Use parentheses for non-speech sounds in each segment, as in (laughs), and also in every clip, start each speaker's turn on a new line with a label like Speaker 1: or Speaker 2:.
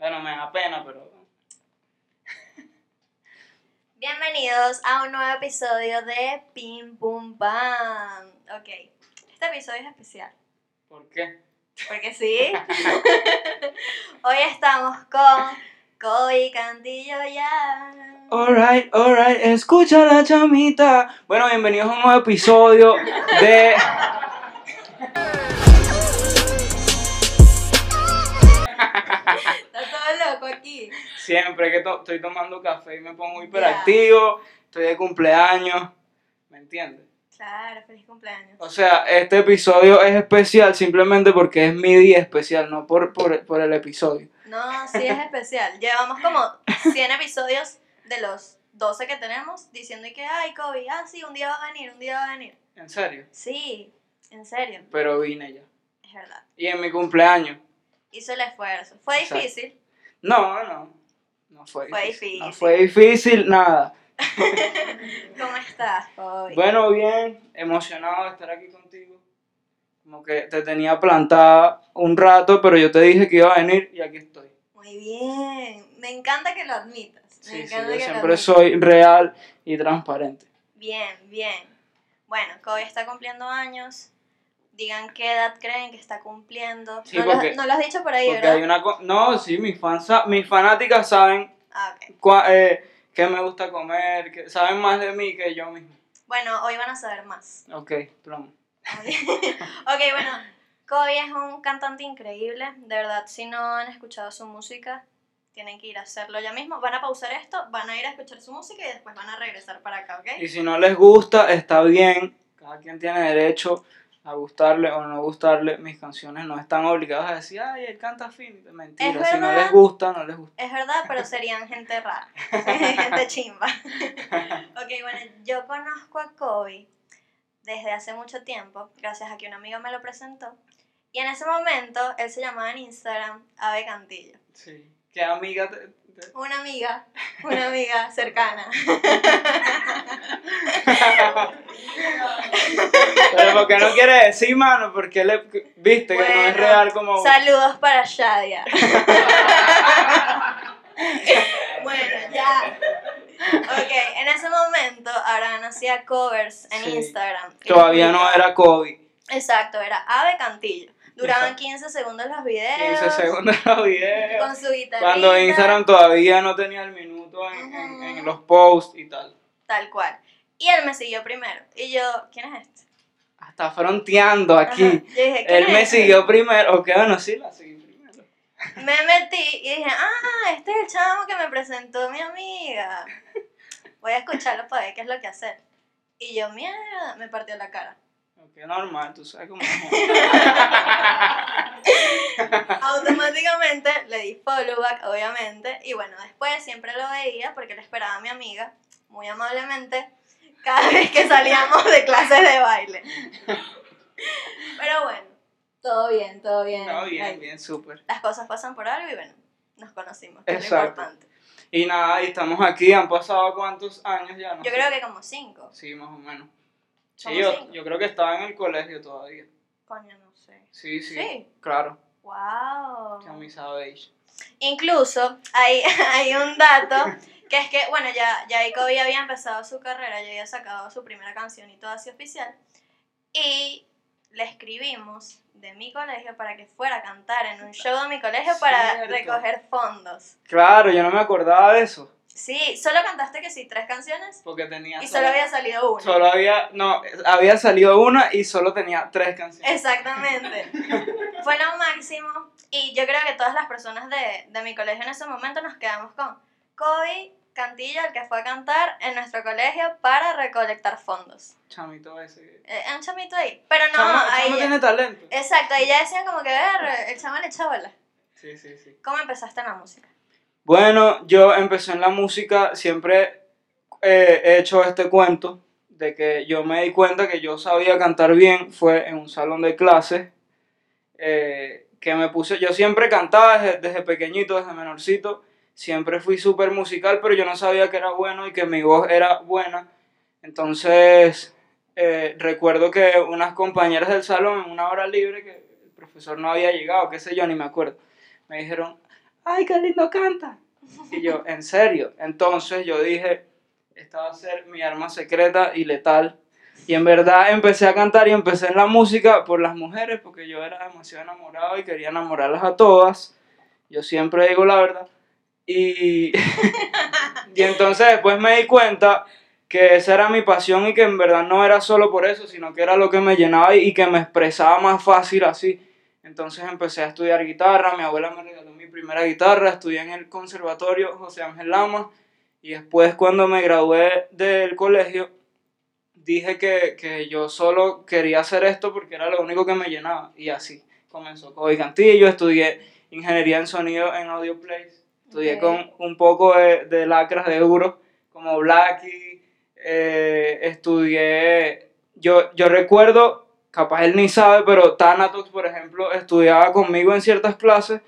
Speaker 1: Bueno, me da pena, pero.
Speaker 2: Bienvenidos a un nuevo episodio de Pim Pum Pam. Ok, este episodio es especial.
Speaker 1: ¿Por qué?
Speaker 2: Porque sí. (laughs) Hoy estamos con Kobe Cantillo ya.
Speaker 1: Alright, alright, escucha la chamita. Bueno, bienvenidos a un nuevo episodio de. (laughs) Siempre que to- estoy tomando café y me pongo hiperactivo, estoy de cumpleaños, ¿me entiendes?
Speaker 2: Claro, feliz cumpleaños.
Speaker 1: O sea, este episodio es especial simplemente porque es mi día especial, no por, por, por el episodio.
Speaker 2: No, sí es especial. Llevamos como 100 episodios de los 12 que tenemos diciendo y que, ay, Kobe, ah, sí, un día va a venir, un día va a venir.
Speaker 1: En serio.
Speaker 2: Sí, en serio,
Speaker 1: Pero vine ya.
Speaker 2: es verdad.
Speaker 1: Y en mi cumpleaños.
Speaker 2: Hizo el esfuerzo. Fue
Speaker 1: Exacto.
Speaker 2: difícil.
Speaker 1: No, no. No fue
Speaker 2: Fue
Speaker 1: difícil. No
Speaker 2: difícil.
Speaker 1: fue difícil, nada. (laughs)
Speaker 2: ¿Cómo estás, Kobe?
Speaker 1: Bueno, bien, emocionado de estar aquí contigo. Como que te tenía plantada un rato, pero yo te dije que iba a venir y aquí estoy.
Speaker 2: Muy bien. Me encanta que lo admitas. Me
Speaker 1: Sí, sí, yo
Speaker 2: que
Speaker 1: siempre soy real y transparente.
Speaker 2: Bien, bien. Bueno, Kobe está cumpliendo años. Digan qué edad creen que está cumpliendo.
Speaker 1: Sí,
Speaker 2: no, lo,
Speaker 1: porque-
Speaker 2: no lo has dicho por ahí, ¿verdad?
Speaker 1: hay una... No, sí, mis, fans, mis fanáticas saben
Speaker 2: Ah, ok.
Speaker 1: cua- eh, qué me gusta comer, que saben más de mí que yo mismo.
Speaker 2: Bueno, hoy van a saber más.
Speaker 1: Ok, plomo. (laughs)
Speaker 2: ok, bueno, Kobe es un cantante increíble. De verdad, si no han escuchado su música, tienen que ir a hacerlo ya mismo. Van a pausar esto, van a ir a escuchar su música y después van a regresar para acá, ¿ok?
Speaker 1: Y si no les gusta, está bien. Cada quien tiene derecho a gustarle o no gustarle. Mis canciones no están obligadas a decir, ay, él canta fin. Mentira, si no les gusta, no les gusta.
Speaker 2: Es verdad, pero serían gente rara, (laughs) (laughs) gente chimba. (laughs) ok, bueno, yo conozco a Kobe desde hace mucho tiempo, gracias a que un amigo me lo presentó. Y en ese momento, él se llamaba en Instagram Ave Cantillo.
Speaker 1: Sí. ¿Qué amiga te- te-
Speaker 2: Una amiga, una amiga cercana.
Speaker 1: Pero porque no quiere decir, mano, porque le, viste que no es real como...
Speaker 2: Saludos para Shadia. (laughs) bueno, ya. Ok, en ese momento Abraham hacía covers en
Speaker 1: Sí.
Speaker 2: Instagram.
Speaker 1: Todavía no era COVID.
Speaker 2: Exacto, era Ave Cantillo. Duraban
Speaker 1: Exacto.
Speaker 2: 15 segundos los videos.
Speaker 1: 15 segundos los videos.
Speaker 2: Con su guitarra.
Speaker 1: Cuando Instagram todavía no tenía el minuto en, en- en
Speaker 2: Ujú.
Speaker 1: los posts y tal.
Speaker 2: Tal cual. Y él me siguió primero. Y yo, ¿quién es este?
Speaker 1: Hasta fronteando aquí.
Speaker 2: Ajá. Yo dije, ¿quién
Speaker 1: Él
Speaker 2: es
Speaker 1: me
Speaker 2: este?
Speaker 1: siguió primero. Ok, bueno, sí, la seguí primero. (laughs)
Speaker 2: Me metí y dije, ah, este es el chamo que me presentó mi amiga. (laughs) Voy a escucharlo para ver qué es lo que hacer. Y yo, mierda, me partió la cara.
Speaker 1: Ok, normal, tú sabes cómo es. (laughs)
Speaker 2: Automáticamente le di follow back, obviamente. Y bueno, después siempre lo veía porque le esperaba a mi amiga, muy amablemente, cada vez que salíamos de clases de baile. Pero bueno, todo bien, todo bien.
Speaker 1: No, bien,
Speaker 2: Ay,
Speaker 1: bien, súper.
Speaker 2: Las cosas pasan por algo y bueno, nos conocimos, que es lo importante.
Speaker 1: Y nada, y estamos aquí, han pasado cuántos años ya, no
Speaker 2: Yo
Speaker 1: sé.
Speaker 2: creo que como cinco.
Speaker 1: Sí, más o menos. Sí, yo, creo que estaba en el colegio todavía.
Speaker 2: Coño, no sé.
Speaker 1: Sí, sí.
Speaker 2: Sí.
Speaker 1: Claro,
Speaker 2: Wow.
Speaker 1: mí sabéis.
Speaker 2: Incluso hay, (laughs) hay un dato que es que, bueno, ya, ya Kobe había empezado su carrera, ya había sacado su primera canción y todo así oficial. Y le escribimos de mi colegio para que fuera a cantar en un show de mi colegio para
Speaker 1: Cierto.
Speaker 2: recoger fondos.
Speaker 1: Claro, yo no me acordaba de eso.
Speaker 2: Sí, solo cantaste que sí, tres canciones
Speaker 1: Porque tenía
Speaker 2: y solo había salido una.
Speaker 1: Solo había, no, había salido una y solo tenía tres canciones.
Speaker 2: Exactamente. (laughs) Fue lo máximo. Y yo creo que todas las personas de, de mi colegio en ese momento nos quedamos con Kobe Cantillo, el que fue a cantar en nuestro colegio para recolectar fondos.
Speaker 1: Chamito ese.
Speaker 2: Eh, un chamito ahí. Pero no,
Speaker 1: chamo,
Speaker 2: ahí
Speaker 1: chamo
Speaker 2: ya-
Speaker 1: tiene talento.
Speaker 2: Exacto, ahí ya decían como que ver, el chamo le echa bola.
Speaker 1: Sí, sí, sí.
Speaker 2: ¿Cómo empezaste en la música?
Speaker 1: Bueno, yo empecé en la música, siempre eh, he hecho este cuento de que yo me di cuenta que yo sabía cantar bien, fue en un salón de clases, eh, que me puse, yo siempre cantaba desde, pequeñito, desde menorcito, siempre fui súper musical, pero yo no sabía que era bueno y que mi voz era buena. Entonces, eh, recuerdo que unas compañeras del salón, en una hora libre, que el profesor no había llegado, qué sé yo, ni me acuerdo, me dijeron, ¡ay, qué lindo canta! Y yo, ¿en serio? Entonces yo dije, esta va a ser mi arma secreta y letal. Y en verdad empecé a cantar y empecé en la música por las mujeres, porque yo era demasiado enamorado y quería enamorarlas a todas. Yo siempre digo la verdad. Y, (laughs) y entonces después me di cuenta que esa era mi pasión y que en verdad no era solo por eso, sino que era lo que me llenaba y que me expresaba más fácil así. Entonces empecé a estudiar guitarra, mi abuela me regaló mi primera guitarra, estudié en el conservatorio José Ángel Lama y después cuando me gradué del colegio dije que, que yo solo quería hacer esto porque era lo único que me llenaba y así comenzó Kobe Cantillo, estudié ingeniería en sonido en Audio Place, estudié con un poco de, de lacras de euro como Blackie, eh, estudié, yo, yo recuerdo, capaz él ni sabe, pero Thanatos, por ejemplo, estudiaba conmigo en ciertas clases,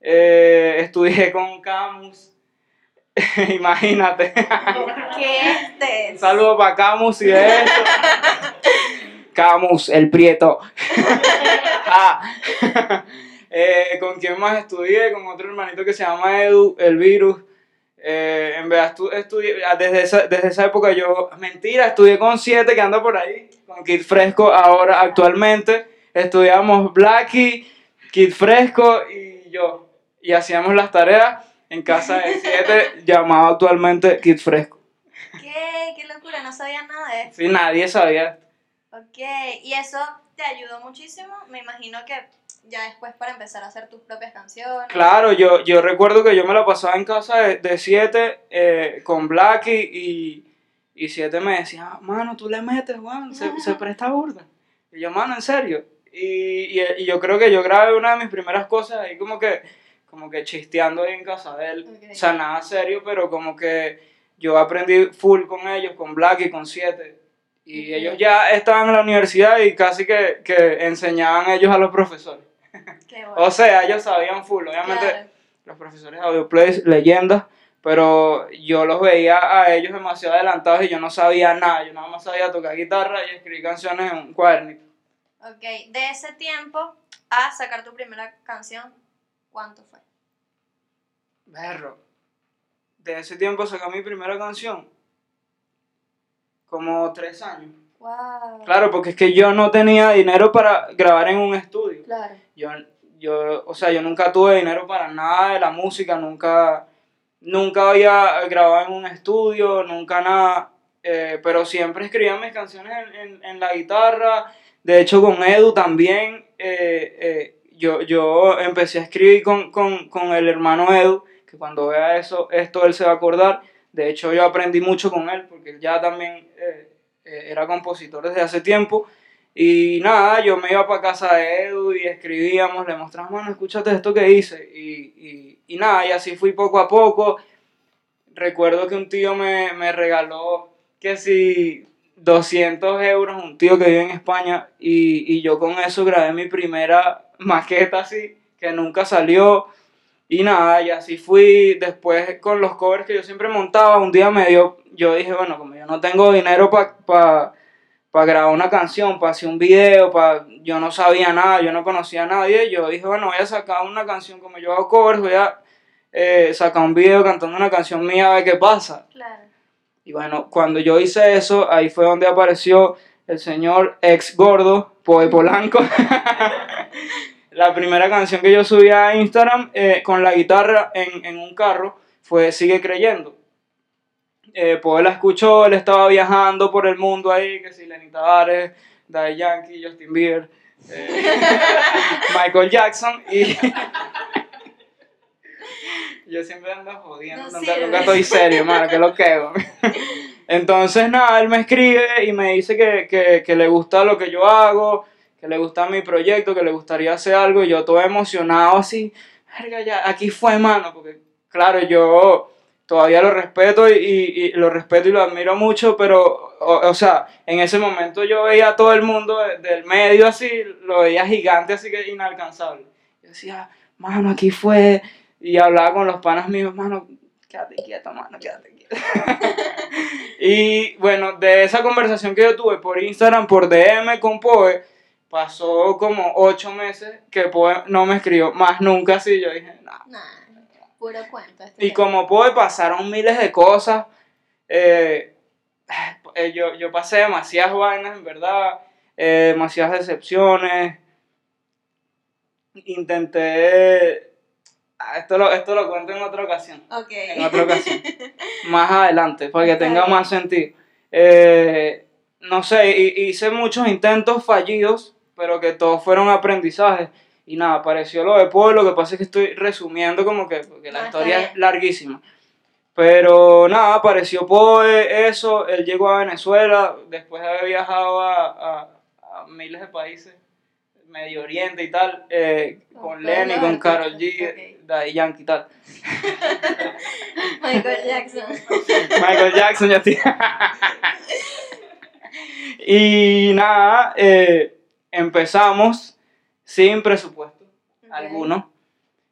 Speaker 1: eh, estudié con Camus, (laughs) imagínate,
Speaker 2: ¿Qué este?
Speaker 1: un saludo para Camus y eso. Camus, el prieto. (laughs) Ah. (laughs) Eh, ¿Con quién más estudié? Con otro hermanito que se llama Edu, el virus. Eh, en verdad estu- estudié, ah, desde esa, desde esa época yo, mentira, estudié con siete que anda por ahí, con Kid Fresco ahora actualmente. Estudiamos Blackie, Kid Fresco y yo. Y hacíamos las tareas en casa de siete, (laughs) llamado actualmente Kid Fresco.
Speaker 2: ¿Qué? ¿Qué locura? No sabía nada de esto.
Speaker 1: Sí, nadie sabía.
Speaker 2: Ok, y eso te ayudó muchísimo, me imagino que ya después para empezar a hacer tus propias canciones.
Speaker 1: Claro, yo, yo recuerdo que yo me la pasaba en casa de, de siete eh, con Blackie y, y siete me decía, "Ah, mano, tú le metes, Juan, se, se presta burda. Y yo, mano, en serio. Y, y, y yo creo que yo grabé una de mis primeras cosas ahí como que, como que chisteando ahí en casa de él. O sea, nada serio, pero como que yo aprendí full con ellos, con Blackie, con siete. Y ellos ya estaban en la universidad y casi que, que enseñaban ellos a los profesores. (laughs)
Speaker 2: Qué bueno.
Speaker 1: O sea, ellos sabían full, obviamente
Speaker 2: Claro.
Speaker 1: los profesores de Audioplays, leyendas, pero yo los veía a ellos demasiado adelantados y yo no sabía nada, yo nada más sabía tocar guitarra y escribir canciones en un cuadernito.
Speaker 2: Ok, de ese tiempo a sacar tu primera canción, ¿cuánto fue?
Speaker 1: Berro. De ese tiempo saqué mi primera canción. Como tres años.
Speaker 2: Wow.
Speaker 1: Claro, porque es que yo no tenía dinero para grabar en un estudio.
Speaker 2: Claro.
Speaker 1: Yo, yo, o sea, yo nunca tuve dinero para nada de la música, nunca, nunca había grabado en un estudio, nunca nada, eh, pero siempre escribía mis canciones en, en- en la guitarra, de hecho con Edu también, eh, eh, yo, yo empecé a escribir con, con, con el hermano Edu, que cuando vea eso, esto él se va a acordar, de hecho yo aprendí mucho con él, porque él ya también eh, era compositor desde hace tiempo, y nada, yo me iba para casa de Edu y escribíamos, le mostramos, mano, escúchate esto que hice. Y, y, y nada, y así fui poco a poco. Recuerdo que un tío me, me regaló que si 200 euros, un tío que vive en España, y, y yo con eso grabé mi primera maqueta así, que nunca salió. Y nada, y así fui. Después con los covers que yo siempre montaba, un día me dio, yo dije, bueno, como yo no tengo dinero para para grabar una canción, para hacer un video, para yo no sabía nada, yo no conocía a nadie, yo dije, bueno, voy a sacar una canción como yo hago covers, voy a eh, sacar un video cantando una canción mía a ver qué pasa.
Speaker 2: Claro.
Speaker 1: Y bueno, cuando yo hice eso, ahí fue donde apareció el señor ex gordo, Poe Polanco. (laughs) la primera canción que yo subí a Instagram eh, con la guitarra en, en un carro fue Sigue Creyendo. Eh, Poe la escuchó, él estaba viajando por el mundo ahí, que si Lenny Tavares, Daddy Yankee, Justin Bieber, eh, (laughs) Michael Jackson y... (laughs) Yo siempre ando jodiendo,
Speaker 2: No
Speaker 1: nunca,
Speaker 2: sirve.
Speaker 1: nunca estoy serio, mano, que lo quedo. (laughs) Entonces, nada, él me escribe y me dice que, que, que le gusta lo que yo hago, que le gusta mi proyecto, que le gustaría hacer algo, y yo todo emocionado así, verga, ya, aquí fue, mano, porque, claro, yo todavía lo respeto y, y- lo respeto y lo admiro mucho, pero, o, o sea, en ese momento yo veía a todo el mundo de- del medio así, lo veía gigante, así que inalcanzable. Yo decía, mano, aquí fue, y hablaba con los panas míos, mano, quédate quieto, mano, quédate quieto. (laughs) y bueno, de esa conversación que yo tuve por Instagram, por DM con Poe, pasó como ocho meses que Poe no me escribió más nunca así. Yo dije, nah,
Speaker 2: Nah. Puro cuento. este
Speaker 1: Y
Speaker 2: tema.
Speaker 1: como puede, pasaron miles de cosas. Eh, eh, yo, yo pasé demasiadas vainas, en verdad. eh, demasiadas decepciones. Intenté. ah, Esto lo, esto lo cuento en otra ocasión.
Speaker 2: Ok.
Speaker 1: En otra ocasión. (laughs) Más adelante, para que tenga más sentido. Eh, no sé, hi- hice muchos intentos fallidos, pero que todos fueron aprendizajes. Y nada, apareció lo de Poe, lo que pasa es que estoy resumiendo como que, porque la
Speaker 2: No,
Speaker 1: historia es larguísima. Pero nada, apareció Poe, eso, él llegó a Venezuela, después de haber viajado a, a- a miles de países, Medio Oriente y tal, eh,
Speaker 2: Con
Speaker 1: con Lenny, con
Speaker 2: artistas,
Speaker 1: G,
Speaker 2: ok.
Speaker 1: Daddy Yankee y tal.
Speaker 2: Michael Jackson. (laughs)
Speaker 1: Michael Jackson ya estoy. (laughs) y nada, eh, empezamos sin presupuesto alguno.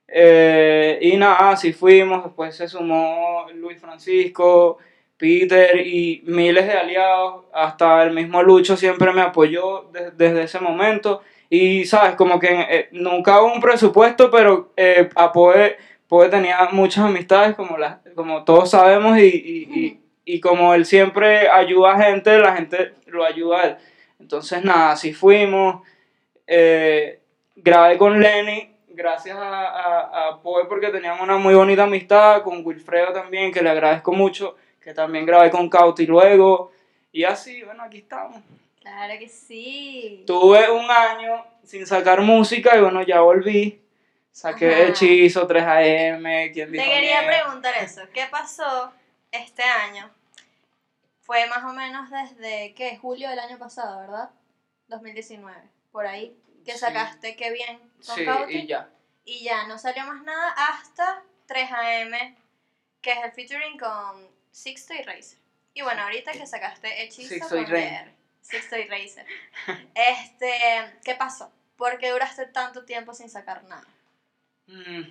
Speaker 1: Eh, y nada, así fuimos. Después se sumó Luis Francisco, Peter y miles de aliados. Hasta el mismo Lucho siempre me apoyó de- desde ese momento. Y sabes, como que eh, nunca hubo un presupuesto, pero eh, a Poe, Poe tenía muchas amistades, como, las, como todos sabemos, y, y, y- y como él siempre ayuda a gente, la gente lo ayuda a él. Entonces, nada, así fuimos. Eh, grabé con Lenny, gracias a, a, a Poe, porque teníamos una muy bonita amistad, con Wilfredo también, que le agradezco mucho, que también grabé con Cauti luego. Y así, bueno, aquí estamos.
Speaker 2: Claro que sí.
Speaker 1: Tuve un año sin sacar música y bueno, ya volví. Saqué
Speaker 2: Ajá.
Speaker 1: Hechizo, 3AM, ¿quién
Speaker 2: Te
Speaker 1: dijo
Speaker 2: quería
Speaker 1: miedo?
Speaker 2: preguntar eso. ¿Qué pasó este año? Fue más o menos desde, ¿qué? Julio del año pasado, ¿verdad? 2019. Por ahí. Que
Speaker 1: Sí.
Speaker 2: sacaste Qué bien con
Speaker 1: Sí,
Speaker 2: Cauti.
Speaker 1: y ya.
Speaker 2: Y ya, no salió más nada hasta 3AM, que es el featuring con Sixto y Razer. Y bueno, ahorita que sacaste Hechizo
Speaker 1: Sixto y.
Speaker 2: DR. Sixto y Razer. (laughs) Este, ¿qué pasó? ¿Por qué duraste tanto tiempo sin sacar nada?
Speaker 1: Mm,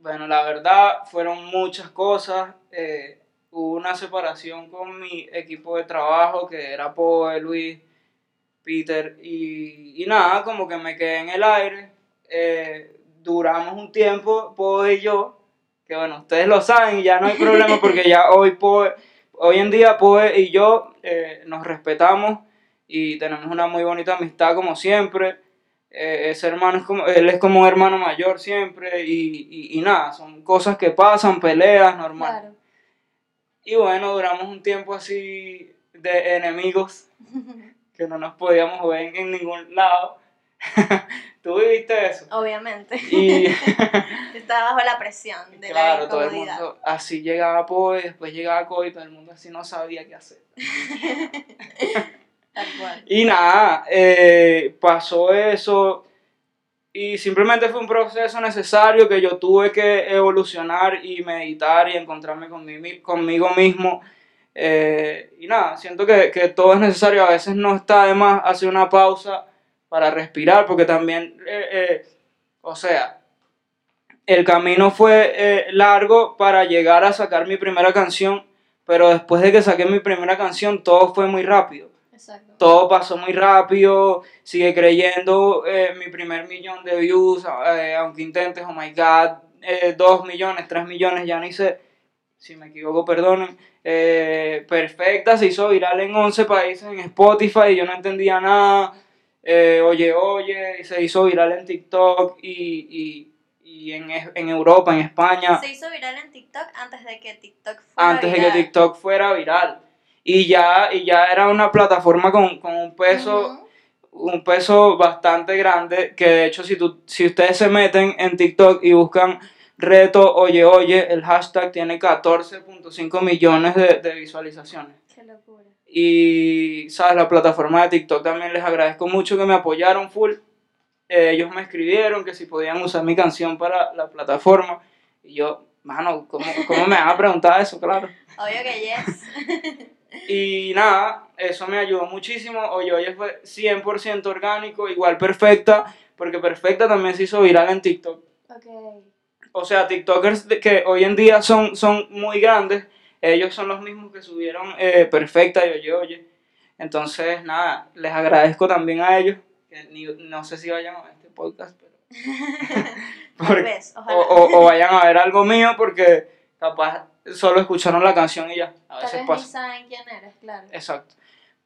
Speaker 1: Bueno, la verdad fueron muchas cosas. eh, hubo una separación con mi equipo de trabajo que era Poe, Luis, Peter y, y nada, como que me quedé en el aire. eh, duramos un tiempo, Poe y yo, que bueno, ustedes lo saben y ya no hay problema porque ya (laughs) hoy Poe, hoy en día Poe y yo eh, nos respetamos y tenemos una muy bonita amistad como siempre. Eh, ese hermano es como, él es como un hermano mayor siempre y, y, y nada, son cosas que pasan, peleas, normal.
Speaker 2: Claro.
Speaker 1: Y bueno, duramos un tiempo así de enemigos (laughs) que no nos podíamos ver en, ningún lado. (laughs) Tú viviste eso.
Speaker 2: Obviamente.
Speaker 1: Y (laughs)
Speaker 2: Estaba bajo la presión de
Speaker 1: claro,
Speaker 2: la
Speaker 1: todo el mundo así llegaba Poe, después llegaba Coy, todo el mundo así no sabía qué hacer.
Speaker 2: Tal cual.
Speaker 1: Y nada, eh, pasó eso y simplemente fue un proceso necesario que yo tuve que evolucionar y meditar y encontrarme con mí- conmigo mismo. Eh, y nada, siento que, que todo es necesario, a veces no está de más hacer una pausa para respirar, porque también, eh, eh, o sea, el camino fue eh, largo para llegar a sacar mi primera canción, pero después de que saqué mi primera canción, todo fue muy rápido
Speaker 2: Exacto.
Speaker 1: todo pasó muy rápido, sigue creyendo eh, mi primer millón de views, eh, aunque intentes, oh my god, eh, dos millones, tres millones, ya ni sé, si me equivoco, perdonen. Eh, perfecta, se hizo viral en 11 países en Spotify y yo no entendía nada. Eh, oye, oye, se hizo viral en TikTok y, y, y en, en Europa, en España
Speaker 2: Se hizo viral en TikTok antes de que TikTok fuera
Speaker 1: antes de que. TikTok fuera viral. Y ya, y ya era una plataforma con, con un peso, un peso bastante grande, que de hecho si, tú, si ustedes se meten en TikTok y buscan reto oye oye, el hashtag tiene 14.5 millones de, de visualizaciones.
Speaker 2: Qué locura.
Speaker 1: Y, ¿sabes? La plataforma de TikTok también les agradezco mucho que me apoyaron full. Eh, ellos me escribieron que si podían usar mi canción para la plataforma. Y yo, mano, ¿cómo, cómo me van a preguntar eso? Claro.
Speaker 2: Obvio que yes. (laughs)
Speaker 1: Y nada, eso me ayudó muchísimo. Oye, oye, fue 100% orgánico, igual perfecta, porque perfecta también se hizo viral en TikTok.
Speaker 2: ok.
Speaker 1: O sea, TikTokers que hoy en día son, son muy grandes, ellos son los mismos que subieron eh, perfecta y oye, oye. Entonces, nada, les agradezco también a ellos, que ni- no sé si vayan a ver este podcast, pero (laughs)
Speaker 2: Tal vez,
Speaker 1: o,
Speaker 2: ojalá.
Speaker 1: o- o vayan a ver algo mío porque capaz solo escucharon la canción y ya. A
Speaker 2: Tal
Speaker 1: veces
Speaker 2: vez ni
Speaker 1: pasa.
Speaker 2: saben quién eres, claro.
Speaker 1: Exacto.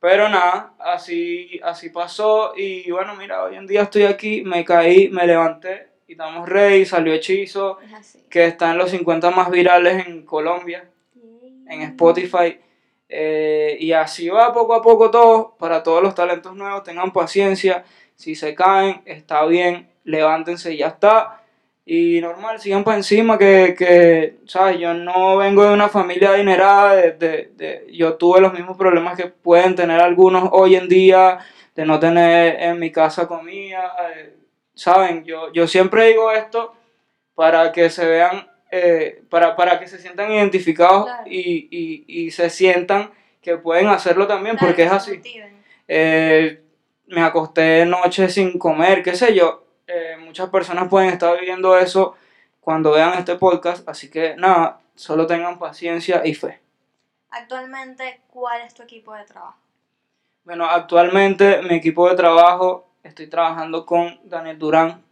Speaker 1: Pero nada, así, así pasó y bueno, mira, hoy en día estoy aquí, me caí, me levanté y estamos ready, salió Hechizo,
Speaker 2: Es
Speaker 1: que está en los 50 más virales en Colombia, en Spotify. eh, y así va poco a poco todo, para todos los talentos nuevos, tengan paciencia, si se caen, está bien, levántense y ya está. Y normal, sigan para encima, que, que, ¿sabes? Yo no vengo de una familia adinerada, de, de, de- yo tuve los mismos problemas que pueden tener algunos hoy en día, de no tener en mi casa comida, eh, ¿saben? Yo, yo siempre digo esto para que se vean, eh, para, para que se sientan identificados
Speaker 2: Claro.
Speaker 1: y, y, y se sientan que pueden hacerlo también,
Speaker 2: Claro,
Speaker 1: porque es así. Eh, me acosté noche sin comer, qué sé yo. Eh, muchas personas pueden estar viviendo eso cuando vean este podcast, así que nada, solo tengan paciencia y fe.
Speaker 2: Actualmente, ¿cuál es tu equipo de trabajo?
Speaker 1: Bueno, actualmente mi equipo de trabajo, estoy trabajando con Daniel Durán.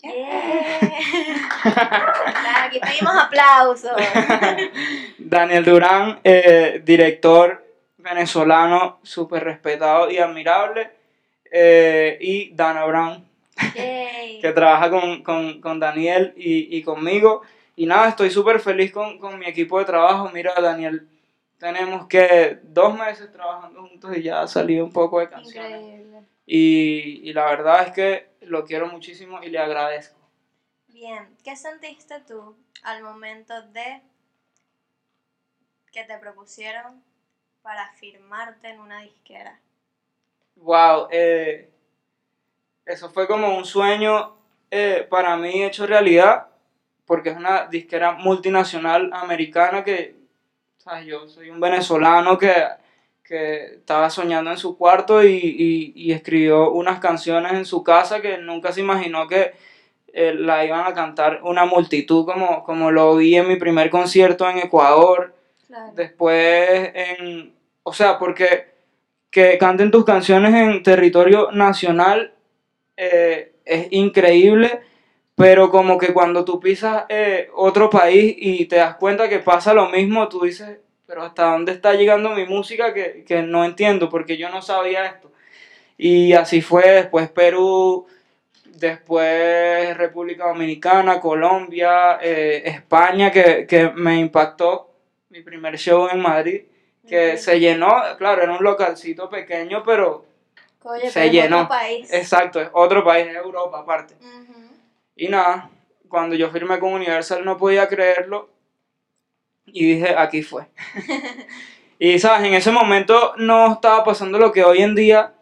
Speaker 2: Claro, aquí pedimos aplausos. (laughs)
Speaker 1: Daniel Durán, eh, director venezolano, súper respetado y admirable. eh, y Dana Brown. Que trabaja con, con, con Daniel y, y conmigo. Y nada, estoy súper feliz con, con mi equipo de trabajo. Mira, Daniel, tenemos que dos meses trabajando juntos y ya ha salido un poco de canciones.
Speaker 2: Increíble.
Speaker 1: Y, y la verdad es que lo quiero muchísimo y le agradezco.
Speaker 2: Bien, ¿qué sentiste tú al momento de que te propusieron para firmarte en una disquera?
Speaker 1: Wow, eh, eso fue como un sueño eh, para mí hecho realidad, porque es una disquera multinacional americana que. Yo soy un venezolano que, que estaba soñando en su cuarto y, y- y escribió unas canciones en su casa que nunca se imaginó que eh, la iban a cantar una multitud como, como lo vi en mi primer concierto en Ecuador
Speaker 2: Claro.
Speaker 1: después en, o sea, porque que canten tus canciones en territorio nacional eh, es increíble, pero como que cuando tú pisas eh, otro país y te das cuenta que pasa lo mismo, tú dices, pero ¿hasta dónde está llegando mi música que, que no entiendo? Porque yo no sabía esto. Y así fue después Perú, después República Dominicana, Colombia, eh, España, que, que me impactó mi primer show en Madrid, que se llenó, claro, era un localcito pequeño, pero
Speaker 2: Oye,
Speaker 1: se llenó.
Speaker 2: otro país.
Speaker 1: exacto, es otro país, es Europa aparte.
Speaker 2: Ujú.
Speaker 1: Y nada, cuando yo firmé con Universal no podía creerlo y dije, aquí fue. (laughs) y sabes, en ese momento no estaba pasando lo que hoy en día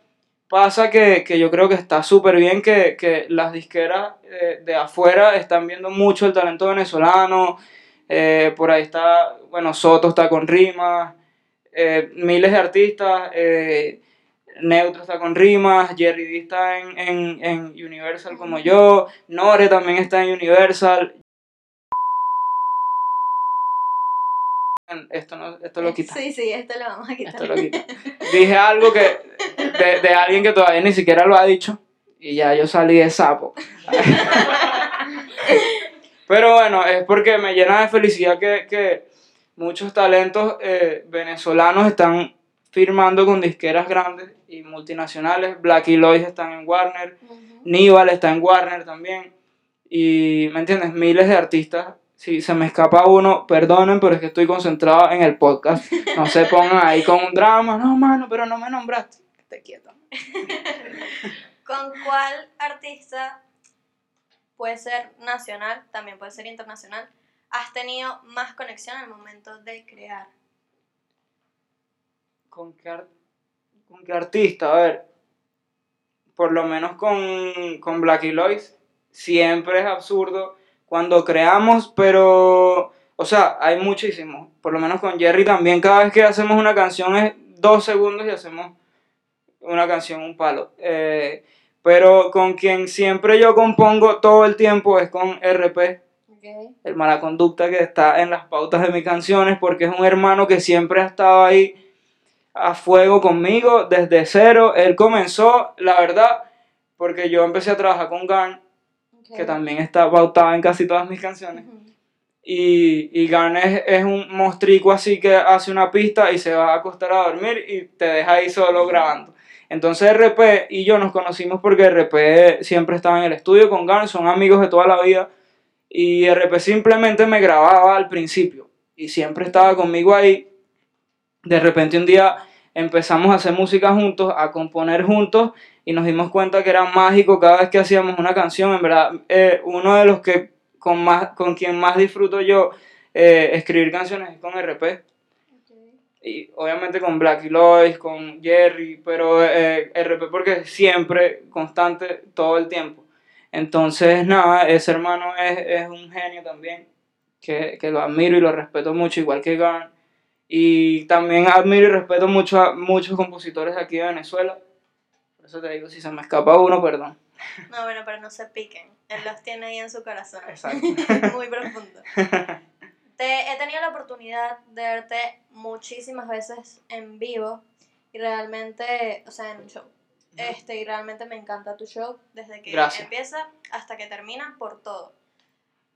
Speaker 1: pasa, que, que yo creo que está súper bien, que, que las disqueras eh, de afuera están viendo mucho el talento venezolano. eh, por ahí está, bueno, Soto está con rimas, eh, miles de artistas. Neutro está con rimas, Jerry D está en, en, en Universal como yo, Nore también está en Universal. Esto, no, esto lo quita.
Speaker 2: Sí, sí, esto lo vamos a quitar.
Speaker 1: Esto lo quita. Dije algo que de, de alguien que todavía ni siquiera lo ha dicho y ya yo salí de sapo. (laughs) Pero bueno, es porque me llena de felicidad que, que muchos talentos eh, venezolanos están firmando con disqueras grandes y multinacionales. Blacky Lloyd están en Warner,
Speaker 2: Ujú.
Speaker 1: Nival está en Warner también. Y, ¿me entiendes? Miles de artistas. Si se me escapa uno, perdonen, pero es que estoy concentrado en el podcast. No se pongan ahí con un drama. No, mano, pero no me nombraste. Te quieto.
Speaker 2: ¿Con cuál artista, puede ser nacional, también puede ser internacional, has tenido más conexión al momento de crear?
Speaker 1: ¿Con qué, ar- con qué artista? A ver. Por lo menos con, con Blacky Lloyd. Siempre es absurdo cuando creamos, pero. O sea, hay muchísimos. Por lo menos con Jerry también. Cada vez que hacemos una canción es dos segundos y hacemos una canción, un palo. Eh, pero con quien siempre yo compongo todo el tiempo es con RP el mala conducta que está en las pautas de mis canciones, porque es un hermano que siempre ha estado ahí a fuego conmigo desde cero. Él comenzó, la verdad, porque yo empecé a trabajar con Garn que también está pautada en casi todas mis canciones.
Speaker 2: Ujú.
Speaker 1: Y, y Garn es, es un mostrico así que hace una pista y se va a acostar a dormir y te deja ahí solo grabando. Entonces RP y yo nos conocimos porque RP siempre estaba en el estudio con Garn, son amigos de toda la vida. Y RP simplemente me grababa al principio y siempre estaba conmigo ahí. De repente un día empezamos a hacer música juntos, a componer juntos y nos dimos cuenta que era mágico cada vez que hacíamos una canción. En verdad, eh, uno de los que con, más, con quien más disfruto yo eh, escribir canciones es con RP. Y obviamente con Blackie Lois, con Jerry, pero eh, RP porque siempre, constante, todo el tiempo. Entonces, nada, ese hermano es, es un genio también, que, que lo admiro y lo respeto mucho, igual que Garn. Y también admiro y respeto mucho a muchos compositores aquí de Venezuela. Por eso te digo, si se me escapa uno, perdón.
Speaker 2: No, bueno, pero no se piquen. Él los tiene ahí en su corazón.
Speaker 1: Exacto. (laughs)
Speaker 2: Muy profundo. Te, he tenido la oportunidad de verte muchísimas veces en vivo y realmente, o sea, en un show. Este, y realmente me encanta tu show desde que
Speaker 1: Gracias.
Speaker 2: empieza hasta que termina por todo.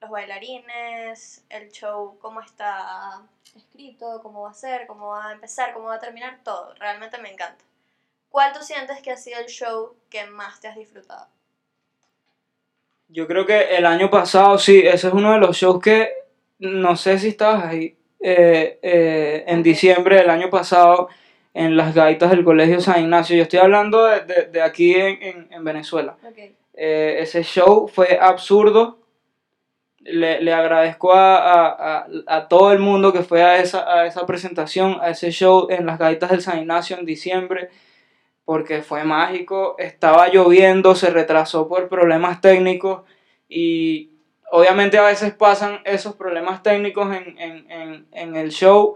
Speaker 2: Los bailarines, el show, cómo está escrito, cómo va a ser, cómo va a empezar, cómo va a terminar, todo. Realmente me encanta. ¿Cuál tú sientes que ha sido el show que más te has disfrutado?
Speaker 1: Yo creo que el año pasado, sí, ese es uno de los shows que no sé si estabas ahí. eh, eh, en diciembre del año pasado, en las gaitas del Colegio San Ignacio. Yo estoy hablando de, de- de aquí en, en- en Venezuela.
Speaker 2: Okay.
Speaker 1: Eh, ese show fue absurdo. Le, le agradezco a, a- a- a todo el mundo que fue a esa, a esa presentación, a ese show en las gaitas del San Ignacio en diciembre, porque fue mágico. Estaba lloviendo, se retrasó por problemas técnicos y obviamente a veces pasan esos problemas técnicos en, en- en- en el show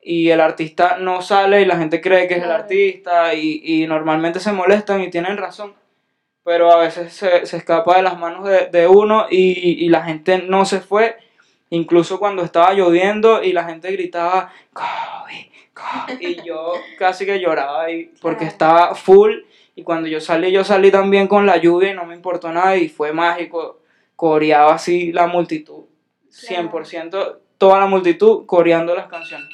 Speaker 1: y el artista no sale y la gente cree que es el artista y, y normalmente se molestan y tienen razón pero a veces se, se escapa de las manos de, de uno y, y la gente no se fue, incluso cuando estaba lloviendo y la gente gritaba, Kobe, Kobe", y yo casi que lloraba ahí porque estaba full y cuando yo salí, yo salí también con la lluvia y no me importó nada y fue mágico, coreaba así la multitud, 100%, toda la multitud coreando las canciones.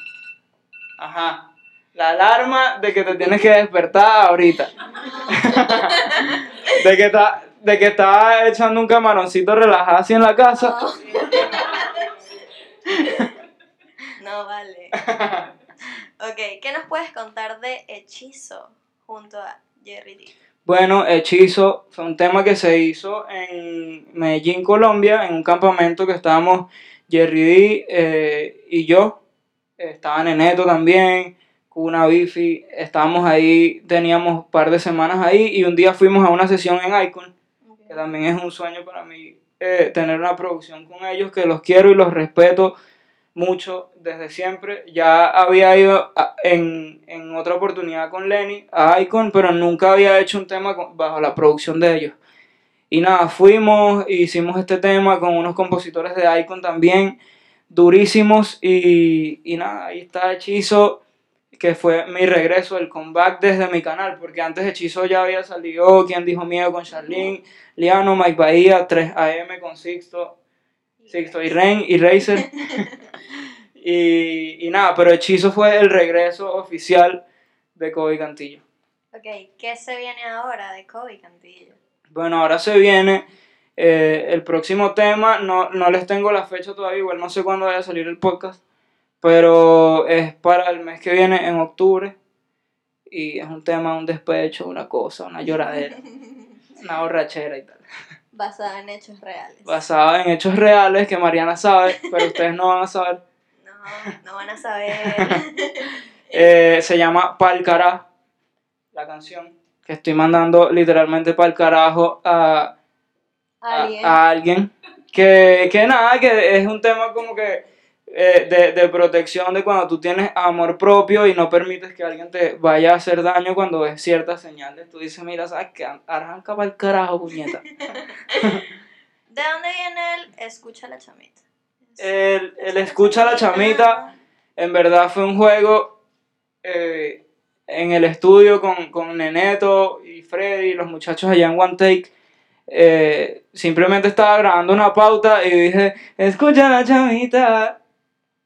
Speaker 1: Ajá. La alarma de que te tienes que despertar ahorita. (laughs) de que está de que estaba echando un camaroncito relajado así en la casa.
Speaker 2: No vale. Ok, ¿qué nos puedes contar de Hechizo junto a Jerry D?
Speaker 1: Bueno, Hechizo fue un tema que se hizo en Medellín, Colombia, en un campamento que estábamos Jerry D eh, y yo. Estaba Neneto también, Cuna Bifi. Estábamos ahí, teníamos un par de semanas ahí y un día fuimos a una sesión en Icon. que también es un sueño para mí eh, tener una producción con ellos, que los quiero y los respeto mucho desde siempre. Ya había ido a- en, en otra oportunidad con Lenny a Icon, pero nunca había hecho un tema con- bajo la producción de ellos. Y nada, fuimos, hicimos este tema con unos compositores de Icon también, durísimos, y, y nada, ahí está Hechizo, que fue mi regreso, el comeback desde mi canal, porque antes Hechizo ya había salido, Quien Dijo Miedo con Charlene, Liano, Mike Bahía, 3AM con Sixto, Sixto y Ren y Razer. (laughs) y, y nada, pero Hechizo fue el regreso oficial de Kobe Cantillo.
Speaker 2: Ok, ¿qué se viene ahora de Kobe Cantillo?
Speaker 1: Bueno, ahora se viene eh, el próximo tema, no, no les tengo la fecha todavía, igual no sé cuándo vaya a salir el podcast, pero es para el mes que viene, en octubre, y es un tema, un despecho, una cosa, una lloradera, (laughs) una borrachera y tal.
Speaker 2: Basada en hechos reales.
Speaker 1: Basado en hechos reales que Mariana sabe, pero ustedes no van a saber. (laughs)
Speaker 2: No, no van a saber. (laughs)
Speaker 1: Eh, se llama Pa'l Cará, la canción, que estoy mandando literalmente pa'l carajo a, a-
Speaker 2: Alguien.
Speaker 1: a alguien que, que nada, que es un tema como que eh, de, de protección de cuando tú tienes amor propio y no permites que alguien te vaya a hacer daño cuando ves ciertas señales. Tú dices, mira, ¿sabes qué? Arranca para el carajo, puñeta. (laughs)
Speaker 2: ¿De dónde viene el escucha la chamita?
Speaker 1: El, el escucha la chamita, en verdad fue un juego eh, en el estudio con, con Neneto y Freddy, los muchachos allá en One Take. eh, simplemente estaba grabando una pauta y dije, escucha la chamita.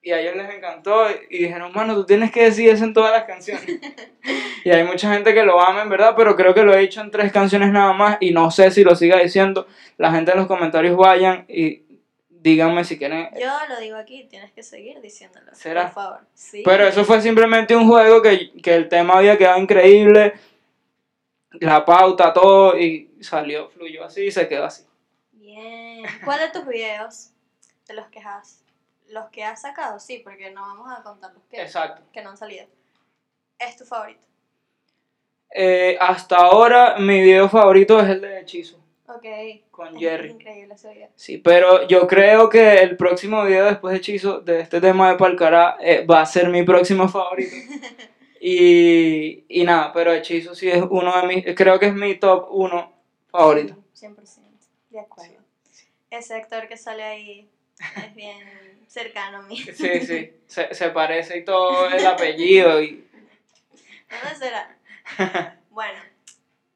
Speaker 1: Y a ellos les encantó y dijeron, mano, tú tienes que decir eso en todas las canciones. (laughs) y hay mucha gente que lo ama, en verdad, pero creo que lo he dicho en tres canciones nada más y no sé si lo siga diciendo. La gente en los comentarios vayan y díganme si quieren.
Speaker 2: Yo lo digo aquí, tienes que seguir diciéndolo.
Speaker 1: ¿Será?
Speaker 2: Por favor. Sí.
Speaker 1: Pero eso fue simplemente un juego que, que el tema había quedado increíble, la pauta, todo, y salió, fluyó así y se quedó así.
Speaker 2: Bien. ¿Cuál de tus videos, de los que has, los que has sacado, sí, porque no vamos a contar los que,
Speaker 1: Exacto.
Speaker 2: que no han salido, es tu favorito?
Speaker 1: Eh, hasta ahora mi video favorito es el de Hechizo,
Speaker 2: Ok.
Speaker 1: con
Speaker 2: Es
Speaker 1: Jerry.
Speaker 2: Increíble ese video.
Speaker 1: Sí, pero yo creo que el próximo video después de Hechizo, de este tema de Palcará, eh, va a ser mi próximo favorito. (laughs) Y, y nada, pero Hechizo sí es uno de mis, creo que es mi top uno favorito.
Speaker 2: 100%. De acuerdo. Ese actor que sale ahí es bien cercano a mí.
Speaker 1: Sí, sí, se, se parece y todo el apellido y... (laughs)
Speaker 2: ¿Dónde será? (laughs) Bueno,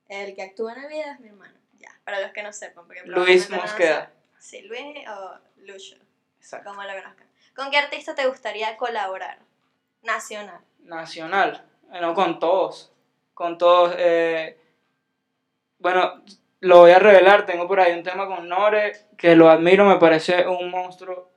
Speaker 2: el que actúa en el video es mi hermano. Ya, para los que no sepan. Porque
Speaker 1: Luis
Speaker 2: no
Speaker 1: Mosqueda.
Speaker 2: sepan. Sí, Luis o Lucio,
Speaker 1: Exacto.
Speaker 2: como lo conozcan. ¿Con qué artista te gustaría colaborar? Nacional.
Speaker 1: Nacional, bueno, con todos, con todos. eh, bueno, lo voy a revelar, tengo por ahí un tema con Nore, que lo admiro, me parece un monstruo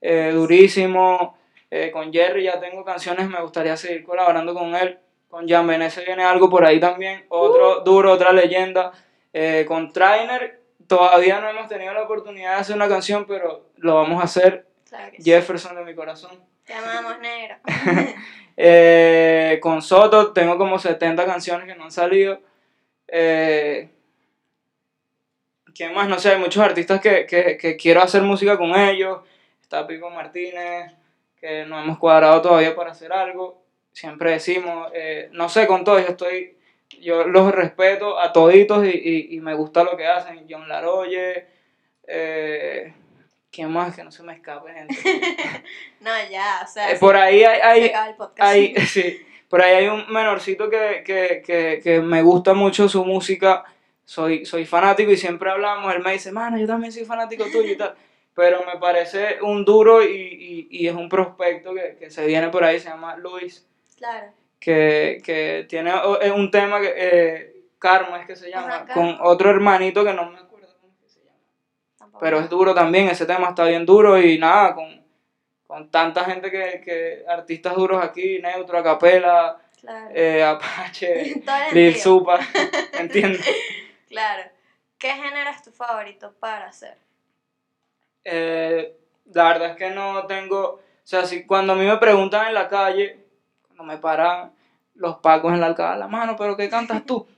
Speaker 1: eh, durísimo. eh, con Jerry ya tengo canciones, me gustaría seguir colaborando con él. Con Jan Benet viene algo por ahí también, otro duro, otra leyenda. Eh, con Trainer todavía no hemos tenido la oportunidad de hacer una canción, pero lo vamos a hacer.
Speaker 2: Claro que sí.
Speaker 1: Jefferson de mi corazón.
Speaker 2: Te amamos, negro. (laughs)
Speaker 1: Eh, con Soto tengo como 70 canciones que no han salido. Eh, ¿Quién más? No sé, hay muchos artistas que, que, que quiero hacer música con ellos. Está Pico Martínez, que no hemos cuadrado todavía para hacer algo. Siempre decimos, eh, no sé, con todos yo estoy, yo los respeto a toditos y, y, y me gusta lo que hacen. John Laroye, eh, ¿quién más? Que no se me escape, gente. (laughs)
Speaker 2: No, ya, o sea,
Speaker 1: Eh, por ahí hay,
Speaker 2: se
Speaker 1: hay,
Speaker 2: acaba el podcast.
Speaker 1: hay, (laughs) sí, por ahí hay un menorcito que, que, que, que me gusta mucho su música. Soy, soy fanático y siempre hablamos. Él me dice, mano, yo también soy fanático tuyo y tal. (laughs) Pero me parece un duro y, y, y es un prospecto que, que se viene por ahí, se llama Luis,
Speaker 2: Claro.
Speaker 1: que, que tiene eh, un tema que, eh, Karma es que se llama,
Speaker 2: Ajá,
Speaker 1: con otro hermanito que no me acuerdo cómo es que se llama.
Speaker 2: Tampoco.
Speaker 1: Pero es duro también, ese tema está bien duro y nada, con, con tanta gente que, que artistas duros aquí, Neutro, Acapela,
Speaker 2: Claro.
Speaker 1: eh, Apache, (laughs) Lil. Supa, (laughs) ¿entiendes?
Speaker 2: Claro. ¿Qué género es tu favorito para hacer?
Speaker 1: Eh, la verdad es que no tengo, o sea, si cuando a mí me preguntan en la calle, cuando me paran los pacos en la alcada, mano, pero ¿qué cantas tú? (laughs)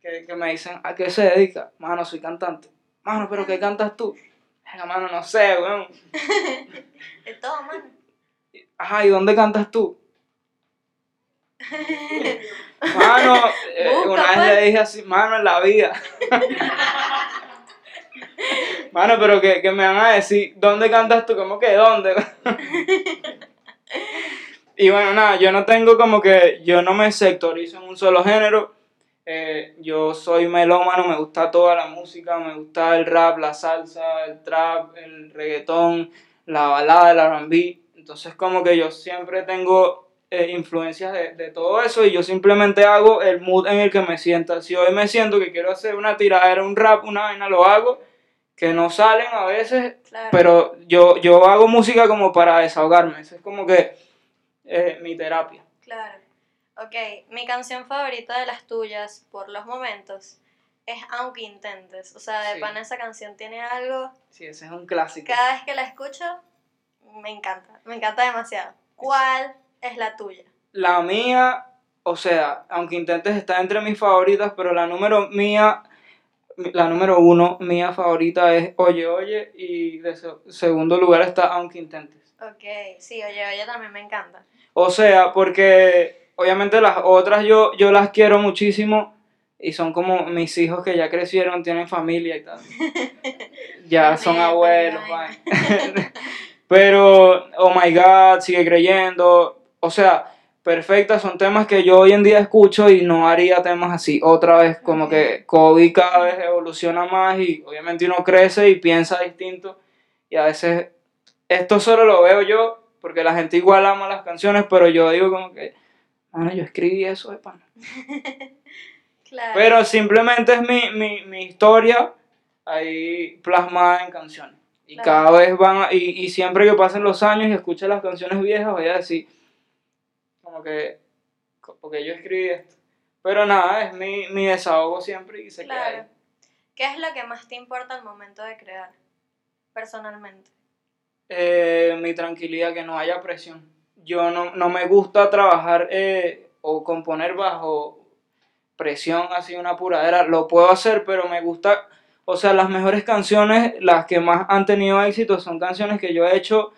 Speaker 1: Que, que me dicen, ¿a qué se dedica? Mano, soy cantante. Mano, pero ¿qué cantas tú? Venga, mano, no sé, weón. (laughs)
Speaker 2: De todo, mano.
Speaker 1: Ajá, ¿y dónde cantas tú? (laughs) Mano, eh, una vez
Speaker 2: pues.
Speaker 1: le dije así, mano, en la vida. Mano, pero que, que me van a decir, ¿dónde cantas tú? ¿Cómo que dónde? (laughs) y bueno, nada, yo no tengo como que, yo no me sectorizo en un solo género. Eh, yo soy melómano, me gusta toda la música, me gusta el rap, la salsa, el trap, el reggaetón, la balada, el R&B. Entonces como que yo siempre tengo eh, influencias de, de todo eso y yo simplemente hago el mood en el que me sienta. Si hoy me siento que quiero hacer una tiradera, un rap, una vaina, lo hago, que no salen a veces,
Speaker 2: Claro.
Speaker 1: pero yo, yo hago música como para desahogarme. Eso es como que eh, mi terapia.
Speaker 2: Claro. Ok, mi canción favorita de las tuyas, por los momentos, es Aunque Intentes. O sea, de
Speaker 1: Sí.
Speaker 2: pana esa canción tiene algo.
Speaker 1: Sí, ese es un clásico.
Speaker 2: Cada vez que la escucho, me encanta. Me encanta demasiado. ¿Cuál es la tuya?
Speaker 1: La mía, o sea, aunque intentes estar entre mis favoritas, pero la número mía, la número uno mía favorita es Oye Oye y de se- segundo lugar está Aunque intentes.
Speaker 2: Ok, sí, oye, oye, también me encanta.
Speaker 1: O sea, porque obviamente las otras yo, yo las quiero muchísimo y son como mis hijos que ya crecieron, tienen familia y tal. (laughs) ya son abuelos. (laughs) Pero, oh my god, sigue creyendo. O sea, perfectas, son temas que yo hoy en día escucho y no haría temas así otra vez, como que Kobe cada vez evoluciona más y obviamente uno crece y piensa distinto y a veces esto solo lo veo yo porque la gente igual ama las canciones, pero yo digo como que, bueno, yo escribí eso de pana. (laughs)
Speaker 2: Claro.
Speaker 1: Pero simplemente es mi, mi, mi historia ahí plasmada en canciones. Y
Speaker 2: Claro.
Speaker 1: cada vez van, a- y, y siempre que pasen los años y escuche las canciones viejas, voy a decir, como que, porque yo escribí esto. Pero nada, es mi, mi desahogo siempre y se queda
Speaker 2: Claro.
Speaker 1: ahí.
Speaker 2: ¿Qué es lo que más te importa al momento de crear? Personalmente.
Speaker 1: Eh, mi tranquilidad, que no haya presión. Yo no, no me gusta trabajar eh, o componer bajo presión, así una apuradera. Lo puedo hacer, pero me gusta, o sea, las mejores canciones, las que más han tenido éxito, son canciones que yo he hecho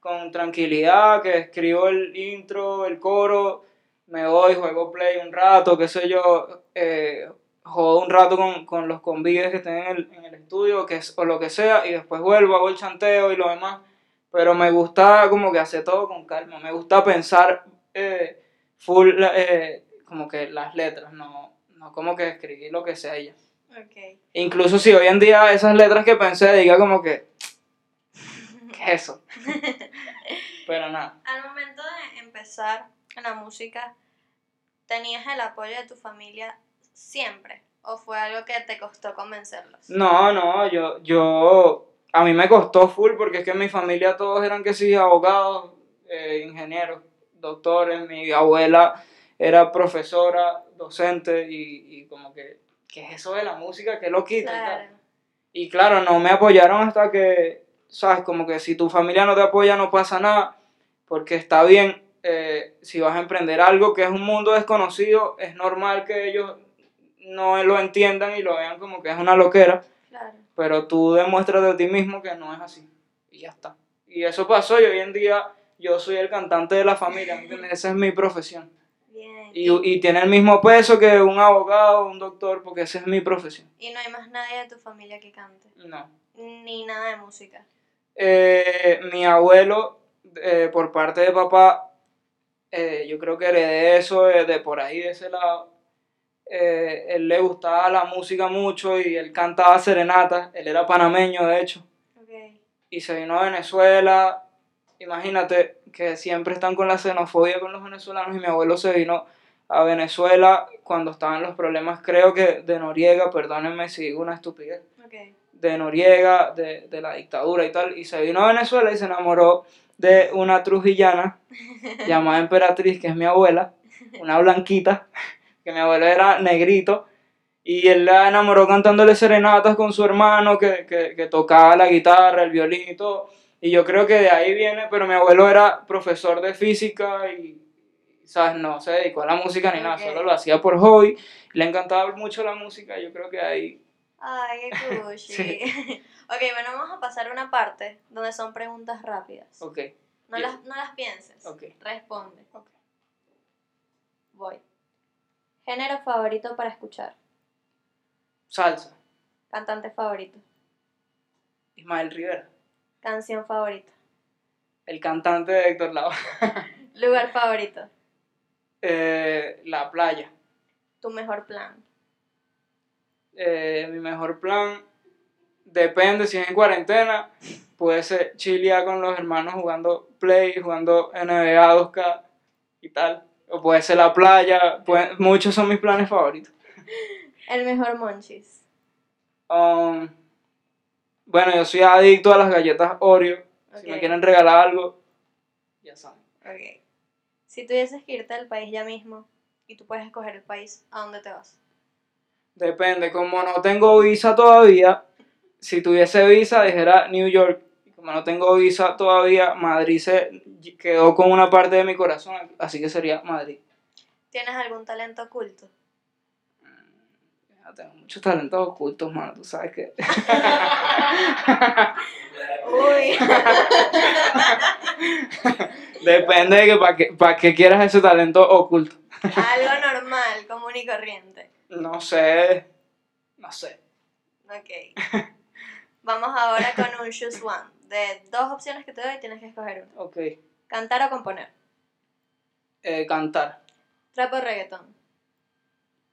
Speaker 1: con tranquilidad, que escribo el intro, el coro, me voy, juego play un rato, qué sé yo, eh, jodo un rato con, con los convives que estén en el, en el estudio, que es, o lo que sea, y después vuelvo, hago el chanteo y lo demás. Pero me gusta como que hacer todo con calma, me gusta pensar eh, full, eh, como que las letras, no, no como que escribir lo que sea y ya.
Speaker 2: Ok.
Speaker 1: Incluso si hoy en día esas letras que pensé diga como que, ¿qué es eso? (laughs) Pero nada.
Speaker 2: Al momento de empezar en la música, ¿tenías el apoyo de tu familia siempre? ¿O fue algo que te costó convencerlos?
Speaker 1: No, no, yo, yo, a mí me costó full porque es que en mi familia todos eran que sí, abogados, eh, ingenieros, doctores, mi abuela era profesora, docente y, y como que, ¿qué es eso de la música? ¿Qué lo quita? y tal.
Speaker 2: Claro.
Speaker 1: Y claro, no me apoyaron hasta que, ¿sabes? Como que si tu familia no te apoya no pasa nada, porque está bien, eh, si vas a emprender algo que es un mundo desconocido, es normal que ellos no lo entiendan y lo vean como que es una loquera,
Speaker 2: Claro.
Speaker 1: pero tú demuestras de ti mismo que no es así. Y ya está. Y eso pasó y hoy en día yo soy el cantante de la familia. Esa es mi profesión.
Speaker 2: Bien.
Speaker 1: Y, y tiene el mismo peso que un abogado, un doctor, porque esa es mi profesión.
Speaker 2: Y no hay más nadie de tu familia que cante.
Speaker 1: No.
Speaker 2: Ni nada de música.
Speaker 1: Eh, mi abuelo, eh, por parte de papá, eh, yo creo que heredé eso de, de por ahí, de ese lado. Eh, él le gustaba la música mucho y él cantaba serenatas. Él era panameño, de hecho. Y se vino a Venezuela. Imagínate que siempre están con la xenofobia con los venezolanos. Y mi abuelo se vino a Venezuela cuando estaban los problemas, creo que de Noriega, perdónenme si digo una estupidez. De Noriega, de, de la dictadura y tal, y se vino a Venezuela y se enamoró de una trujillana (laughs) llamada Emperatriz, que es mi abuela, una blanquita, (laughs) que mi abuelo era negrito, y él la enamoró cantándole serenatas con su hermano, que, que, que tocaba la guitarra, el violín y todo, y yo creo que de ahí viene, pero mi abuelo era profesor de física y, ¿sabes? No se dedicó a la música ni nada, solo lo hacía por hobby, le encantaba mucho la música, yo creo que ahí...
Speaker 2: Ay, qué cushy. (laughs)
Speaker 1: Sí.
Speaker 2: ok, bueno, vamos a pasar a una parte donde son preguntas rápidas.
Speaker 1: Ok,
Speaker 2: No, las, no las pienses.
Speaker 1: Ok.
Speaker 2: Responde.
Speaker 1: Ok.
Speaker 2: Voy. Género favorito para escuchar.
Speaker 1: salsa.
Speaker 2: Cantante favorito.
Speaker 1: Ismael Rivera,
Speaker 2: Canción favorita.
Speaker 1: el cantante de Héctor Lavoe.
Speaker 2: Lugar favorito. (laughs)
Speaker 1: Eh, la playa.
Speaker 2: Tu mejor plan.
Speaker 1: Eh, mi mejor plan, depende si es en cuarentena, puede ser chilear con los hermanos jugando Play, jugando NBA 2K y tal. O puede ser la playa, puede- muchos son mis planes favoritos.
Speaker 2: El mejor monchis.
Speaker 1: Um, bueno, yo soy adicto a las galletas Oreo. Si me quieren regalar algo, ya saben.
Speaker 2: Ok. Si tuvieses que irte del país ya mismo y tú puedes escoger el país, ¿a dónde te vas?
Speaker 1: Depende, como no tengo visa todavía, si tuviese visa dijera New York. Como no tengo visa todavía, Madrid se quedó con una parte de mi corazón, así que sería Madrid.
Speaker 2: ¿Tienes algún talento oculto?
Speaker 1: Ya tengo muchos talentos ocultos, mano, tú sabes que... (laughs)
Speaker 2: Uy. (laughs)
Speaker 1: Depende de que para qué, pa' qué quieras ese talento oculto.
Speaker 2: Algo normal, común y corriente.
Speaker 1: No sé, no sé.
Speaker 2: Ok. (laughs) Vamos ahora con un choose one. De dos opciones que te doy, tienes que escoger una.
Speaker 1: Ok,
Speaker 2: Cantar o componer.
Speaker 1: Eh, cantar,
Speaker 2: Trap o reggaetón.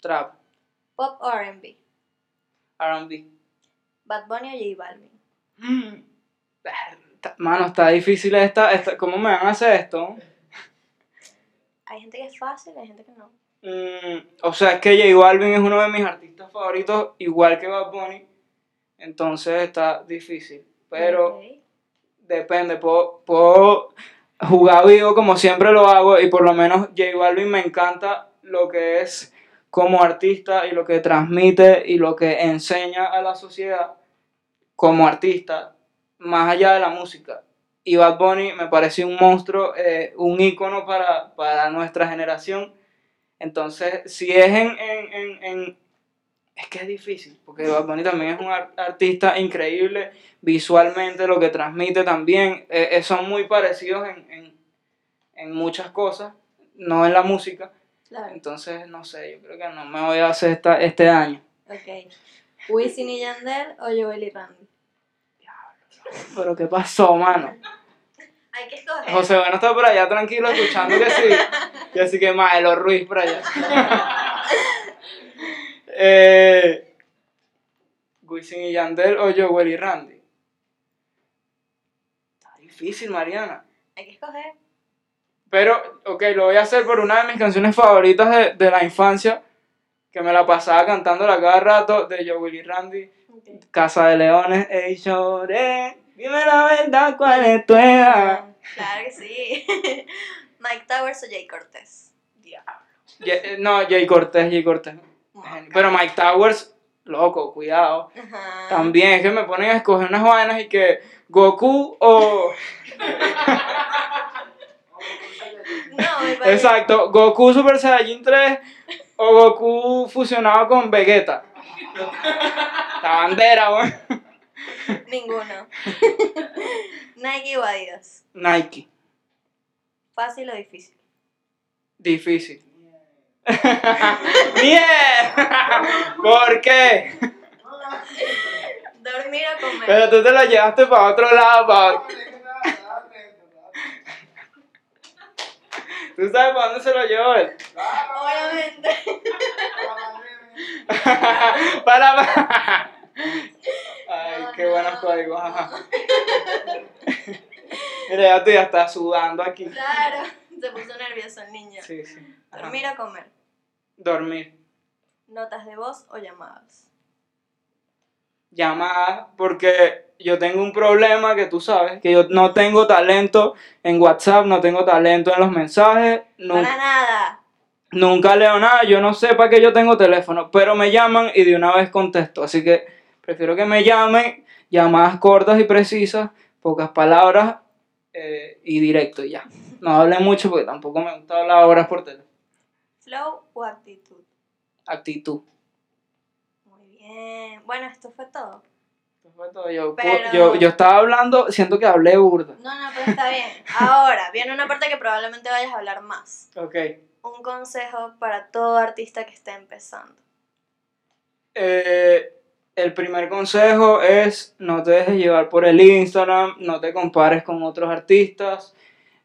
Speaker 1: trap,
Speaker 2: Pop o RB.
Speaker 1: R&B.
Speaker 2: Bad Bunny o J Balvin.
Speaker 1: Mm. Mano, está difícil esta, esta. ¿Cómo me van a hacer esto?
Speaker 2: Hay gente que es fácil, hay gente que no.
Speaker 1: Mm, o sea, es que J Balvin es uno de mis artistas favoritos, igual que Bad Bunny. Entonces está difícil. Pero depende, puedo, puedo jugar vivo como siempre lo hago y por lo menos J Balvin me encanta lo que es como artista y lo que transmite y lo que enseña a la sociedad como artista, más allá de la música. Y Bad Bunny me parece un monstruo, eh, un ícono para, para nuestra generación. Entonces, si es en, en, en, en- Es que es difícil, porque Bad Bunny también es un ar- artista increíble, visualmente lo que transmite también, eh, eh, son muy parecidos en, en, en muchas cosas, no en la música.
Speaker 2: Claro.
Speaker 1: Entonces, no sé, yo creo que no me voy a hacer esta, este año.
Speaker 2: Ok. Wisin y Yandel o Joel y Randy.
Speaker 1: Pero ¿qué pasó, mano?
Speaker 2: Hay que escoger.
Speaker 1: José Bueno está por allá tranquilo escuchando que sí, (laughs) que sí que Maelo Ruiz por allá. (laughs) eh, Wisin y Yandel o Joel y Randy. Está difícil, Mariana.
Speaker 2: Hay que escoger.
Speaker 1: Pero, ok, lo voy a hacer por una de mis canciones favoritas de, de la infancia, que me la pasaba cantando a cada rato, de Joel y Randy. Casa de Leones, ey, lloré, dime la verdad, cuál es tu edad.
Speaker 2: Claro que sí. (laughs) Mike Towers o Jay Cortés.
Speaker 1: Ye- eh, no, Jay Cortés, Jay Cortés. Pero Mike Towers, loco, cuidado.
Speaker 2: Ajá.
Speaker 1: También es que me ponen a escoger unas vainas y que Goku o... (laughs)
Speaker 2: No.
Speaker 1: Exacto, Goku Super Saiyajin 3 o Goku fusionado con Vegeta. (laughs) La bandera, weón. (laughs)
Speaker 2: Ninguno. (laughs) Nike o Adidas.
Speaker 1: Nike,
Speaker 2: Fácil o difícil.
Speaker 1: difícil. ¡Bien! (laughs) ¿Por qué?
Speaker 2: Dormir o comer.
Speaker 1: Pero tú te la llevaste para otro lado, para... ¿Tú sabes para dónde se lo llevó él?
Speaker 2: Obviamente.
Speaker 1: para, Ay, qué buenos códigos. ajá. Mira, ya tú ya estás sudando aquí.
Speaker 2: Claro. Se puso nervioso el niño.
Speaker 1: Sí, sí. Ajá.
Speaker 2: Dormir o comer.
Speaker 1: Dormir.
Speaker 2: Notas de voz o llamadas.
Speaker 1: Llamadas, porque yo tengo un problema que tú sabes, que yo no tengo talento en WhatsApp, no tengo talento en los mensajes, nunca,
Speaker 2: Para nada.
Speaker 1: nunca leo nada, yo no sé para qué yo tengo teléfono, pero me llaman y de una vez contesto, así que prefiero que me llamen, llamadas cortas y precisas, pocas palabras eh, y directo y ya. No hable mucho porque tampoco me gusta hablar horas por teléfono.
Speaker 2: Flow o actitud.
Speaker 1: Actitud.
Speaker 2: Muy bien. Bueno, esto fue todo.
Speaker 1: Eso fue todo. Yo,
Speaker 2: Pero-
Speaker 1: yo, yo estaba hablando, siento que hablé burda.
Speaker 2: No, no, pero está bien. Ahora, viene una parte que probablemente vayas a hablar más.
Speaker 1: Ok.
Speaker 2: Un consejo para todo artista que esté empezando.
Speaker 1: Eh, el primer consejo es no te dejes llevar por el Instagram, no te compares con otros artistas.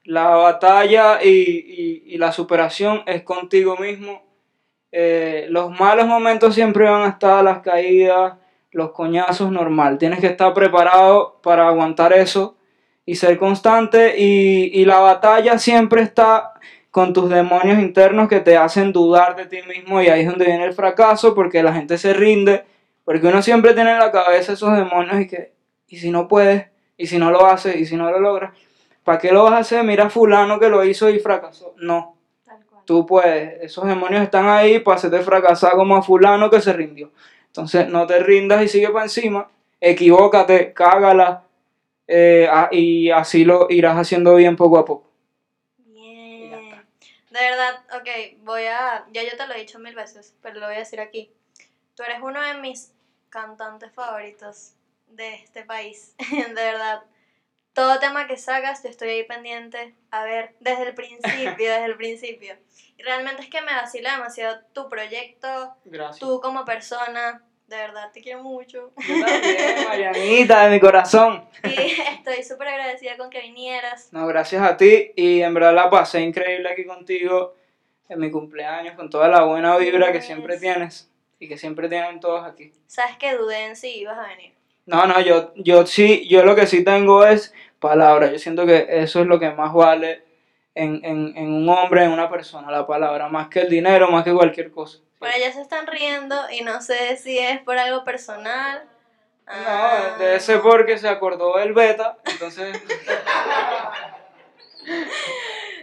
Speaker 1: La batalla y, y- la superación es contigo mismo. Eh, los malos momentos siempre van a estar, las caídas, los coñazos, normal. Tienes que estar preparado para aguantar eso y ser constante. Y, y la batalla siempre está con tus demonios internos que te hacen dudar de ti mismo y ahí es donde viene el fracaso porque la gente se rinde, porque uno siempre tiene en la cabeza esos demonios y que, y si no puedes, y si no lo haces, y si no lo logras, ¿para qué lo vas a hacer? Mira a fulano que lo hizo y fracasó. No,
Speaker 2: Tal cual.
Speaker 1: tú puedes, esos demonios están ahí para hacerte fracasar como a fulano que se rindió. Entonces no te rindas y sigue para encima, equivócate, cágala eh, a- y así lo irás haciendo bien poco a poco.
Speaker 2: Bien. De verdad, ok, voy a. Ya yo te lo he dicho mil veces, pero lo voy a decir aquí. Tú eres uno de mis cantantes favoritos de este país. (laughs) de verdad. Todo tema que sacas, yo estoy ahí pendiente. A ver, desde el principio, desde el principio. Y realmente es que me vacila demasiado tu proyecto,
Speaker 1: Gracias.
Speaker 2: tú como persona. de verdad te quiero mucho.
Speaker 1: Yo también, (laughs) Marianita, de mi corazón.
Speaker 2: Y estoy súper agradecida con que vinieras.
Speaker 1: No, gracias a ti y en verdad la pasé increíble aquí contigo en mi cumpleaños, con toda la buena vibra que siempre tienes y que siempre tienen todos aquí.
Speaker 2: Sabes que dudé en si ibas a venir.
Speaker 1: No, no, yo, yo sí, yo lo que sí tengo es palabra. Yo siento que eso es lo que más vale en, en, en un hombre, en una persona, la palabra, más que el dinero, más que cualquier cosa.
Speaker 2: Por allá se están riendo y no sé si es por algo personal. Ah.
Speaker 1: No, debe ser porque se acordó del beta, entonces... (laughs)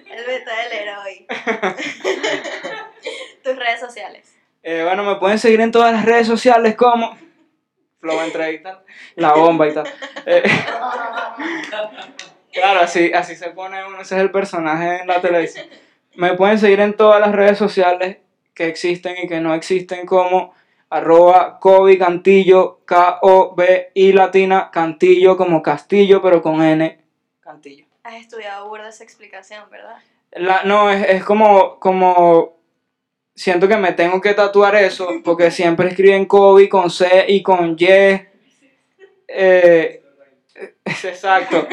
Speaker 2: El beta del héroe. (laughs) (laughs) Tus redes sociales.
Speaker 1: Eh, bueno, me pueden seguir en todas las redes sociales como Flow Entrevista, La Bomba y tal. Eh, (laughs) claro, así, así se pone uno, ese es el personaje en la televisión. Me pueden seguir en todas las redes sociales que existen y que no existen como arroba Kobe Cantillo, K-O-B-I latina, Cantillo como Castillo, pero con N, Cantillo.
Speaker 2: Has estudiado burda esa explicación, ¿verdad?
Speaker 1: La, no, es, es como, como, siento que me tengo que tatuar eso, porque siempre escriben Kobe con C y con Y. Eh, es exacto.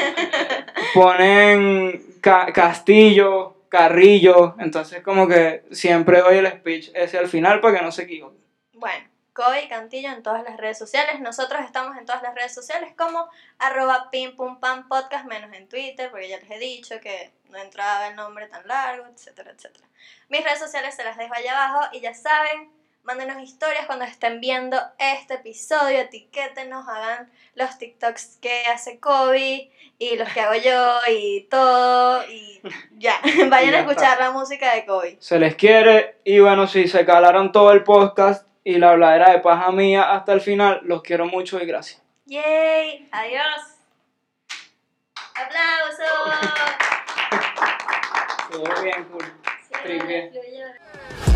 Speaker 1: Ponen ca- Castillo, Carrillo, entonces como que siempre doy el speech ese al final para que no se equivoquen.
Speaker 2: Bueno, Kobe Cantillo en todas las redes sociales. Nosotros estamos en todas las redes sociales como arroba pim pum pam podcast, menos en Twitter, porque ya les he dicho que no entraba el nombre tan largo, etcétera, etcétera. Mis redes sociales se las dejo allá abajo y ya saben, mándenos historias cuando estén viendo este episodio, etiquétenos, hagan los TikToks que hace Kobe y los que hago yo y todo y ya, (laughs) vayan
Speaker 1: ya
Speaker 2: a escuchar la música de Kobe.
Speaker 1: Se les quiere y bueno, si se calaron todo el podcast y la habladera de paja mía hasta el final, los quiero mucho y gracias.
Speaker 2: ¡Yay! ¡Adiós! ¡Aplausos! (laughs)
Speaker 1: Todo bien, cool.
Speaker 2: Sí.